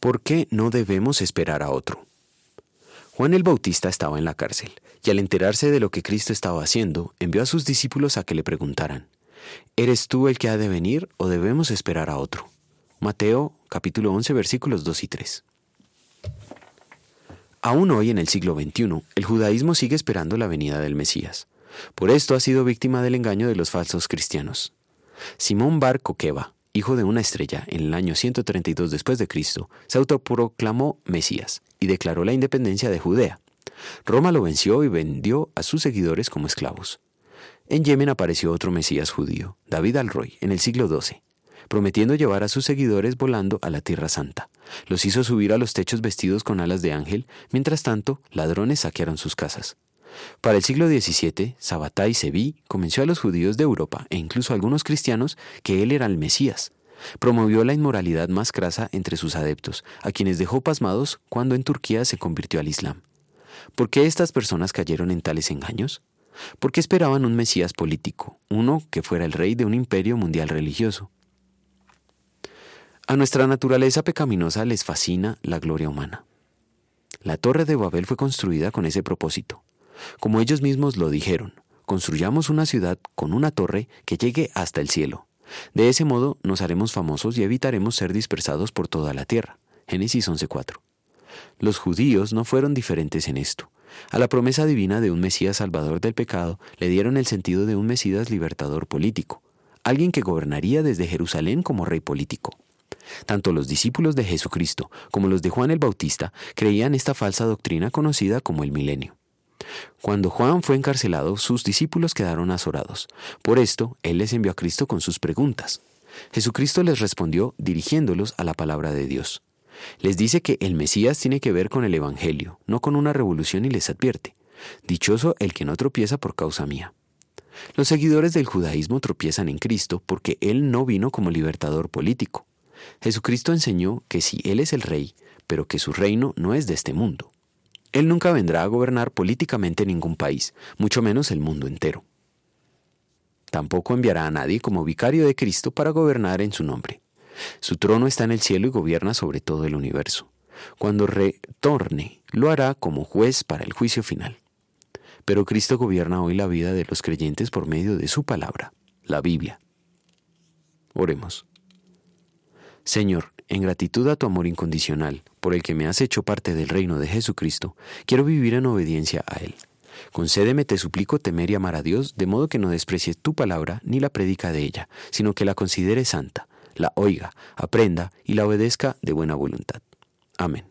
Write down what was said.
¿Por qué no debemos esperar a otro? Juan el Bautista estaba en la cárcel, y al enterarse de lo que Cristo estaba haciendo, envió a sus discípulos a que le preguntaran, ¿Eres tú el que ha de venir o debemos esperar a otro? Mateo capítulo 11 versículos 2 y 3. Aún hoy en el siglo XXI, el judaísmo sigue esperando la venida del Mesías. Por esto ha sido víctima del engaño de los falsos cristianos. Simón Bar Coqueba, hijo de una estrella, en el año 132 después de Cristo, se autoproclamó Mesías y declaró la independencia de Judea. Roma lo venció y vendió a sus seguidores como esclavos. En Yemen apareció otro Mesías judío, David al-Roy, en el siglo XII, prometiendo llevar a sus seguidores volando a la Tierra Santa. Los hizo subir a los techos vestidos con alas de ángel, mientras tanto, ladrones saquearon sus casas. Para el siglo XVII, Sabbatai Sevi convenció a los judíos de Europa e incluso a algunos cristianos que él era el Mesías. Promovió la inmoralidad más crasa entre sus adeptos, a quienes dejó pasmados cuando en Turquía se convirtió al Islam. ¿Por qué estas personas cayeron en tales engaños? Porque esperaban un Mesías político, uno que fuera el rey de un imperio mundial religioso. A nuestra naturaleza pecaminosa les fascina la gloria humana. La torre de Babel fue construida con ese propósito. Como ellos mismos lo dijeron, construyamos una ciudad con una torre que llegue hasta el cielo. De ese modo nos haremos famosos y evitaremos ser dispersados por toda la tierra. Génesis 11:4. Los judíos no fueron diferentes en esto. A la promesa divina de un Mesías salvador del pecado le dieron el sentido de un Mesías libertador político, alguien que gobernaría desde Jerusalén como rey político. Tanto los discípulos de Jesucristo como los de Juan el Bautista creían esta falsa doctrina conocida como el milenio. Cuando Juan fue encarcelado, sus discípulos quedaron azorados. Por esto, él les envió a Cristo con sus preguntas. Jesucristo les respondió dirigiéndolos a la palabra de Dios. Les dice que el Mesías tiene que ver con el Evangelio, no con una revolución y les advierte. Dichoso el que no tropieza por causa mía. Los seguidores del judaísmo tropiezan en Cristo porque Él no vino como libertador político. Jesucristo enseñó que si Él es el rey, pero que su reino no es de este mundo. Él nunca vendrá a gobernar políticamente ningún país, mucho menos el mundo entero. Tampoco enviará a nadie como vicario de Cristo para gobernar en su nombre. Su trono está en el cielo y gobierna sobre todo el universo. Cuando retorne, lo hará como juez para el juicio final. Pero Cristo gobierna hoy la vida de los creyentes por medio de su palabra, la Biblia. Oremos. Señor, en gratitud a tu amor incondicional, por el que me has hecho parte del reino de Jesucristo, quiero vivir en obediencia a Él. Concédeme, te suplico, temer y amar a Dios, de modo que no desprecie tu palabra ni la predica de ella, sino que la considere santa, la oiga, aprenda y la obedezca de buena voluntad. Amén.